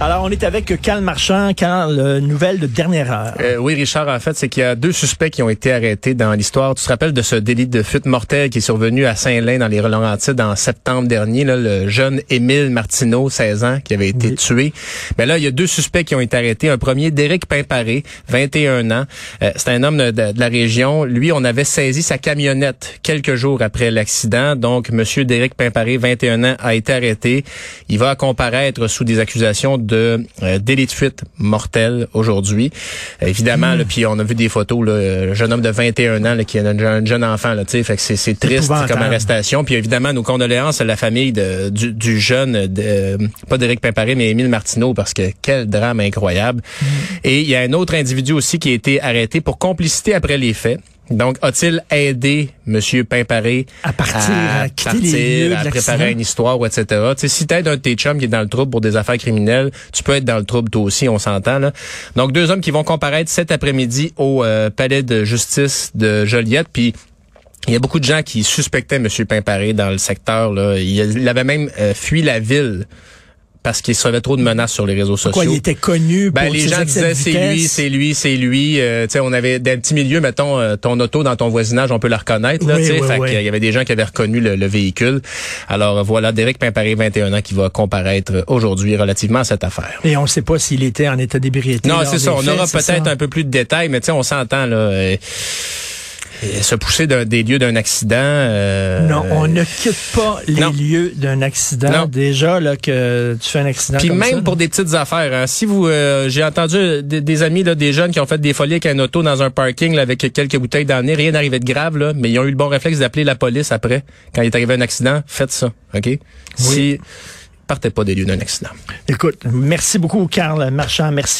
Alors, on est avec Carl Marchand. Carl, euh, nouvelle de dernière heure. Euh, oui, Richard, en fait, c'est qu'il y a deux suspects qui ont été arrêtés dans l'histoire. Tu te rappelles de ce délit de fuite mortelle qui est survenu à Saint-Lin dans les Laurentides en septembre dernier, là, le jeune Émile Martineau, 16 ans, qui avait été Oui. tué. Ben là, il y a deux suspects qui ont été arrêtés. Un premier, Derek Pimparé, 21 ans. Euh, c'est un homme de, la région. Lui, on avait saisi sa camionnette quelques jours après l'accident. Donc, Monsieur Derek Pimparé, 21 ans, a été arrêté. Il va comparaître sous des accusations de euh, délit de fuite mortel aujourd'hui. Évidemment, là, puis on a vu des photos, là, euh, un jeune homme de 21 ans là, qui a un, un jeune enfant, là, tu sais, fait que c'est, c'est triste comme arrestation. Puis évidemment, nos condoléances à la famille de, du, du jeune, de, euh, pas d'Éric Pimparé, mais Émile Martineau, parce que quel drame incroyable. Et il y a un autre individu aussi qui a été arrêté pour complicité après les faits. Donc, a-t-il aidé Monsieur Pimparé À partir, à quitter les lieux de à préparer une histoire, etc. Tu sais, si t'aides un de tes chums qui est dans le trouble pour des affaires criminelles, tu peux être dans le trouble toi aussi, on s'entend. Là. Donc, deux hommes qui vont comparaître cet après-midi au euh, palais de justice de Joliette, puis il y a beaucoup de gens qui suspectaient M. Pimparé dans le secteur. Là. Il avait même euh, fui la ville parce qu'il recevait trop de menaces sur les réseaux sociaux. Quoi, il était connu pour Ben, les gens disaient c'est lui, c'est lui, c'est lui. Euh, tu sais, on avait des petits milieux, mettons, euh, ton auto dans ton voisinage, on peut la reconnaître. Là, Oui, oui, fait oui. qu'il y avait des gens qui avaient reconnu le, le véhicule. Alors euh, voilà, Derek Pimparé, 21 ans, qui va comparaître aujourd'hui relativement à cette affaire. Et on ne sait pas s'il était en état d'ébriété. Non, c'est ça. On aura peut-être un peu plus de détails, mais tu sais, on s'entend là. euh, se pousser des lieux d'un accident. euh, Non, on ne quitte pas les non. lieux d'un accident. Non. Déjà là que tu fais un accident Puis comme même ça, pour des petites affaires. hein. Si vous, euh, j'ai entendu des, des amis, là, des jeunes qui ont fait des folies avec un auto dans un parking là, avec quelques bouteilles nez, rien n'arrivait de grave, là, mais ils ont eu le bon réflexe d'appeler la police après quand il est arrivé un accident. Faites ça, ok? Si partez pas des lieux d'un accident. Écoute, merci beaucoup, Carl Marchand. Merci.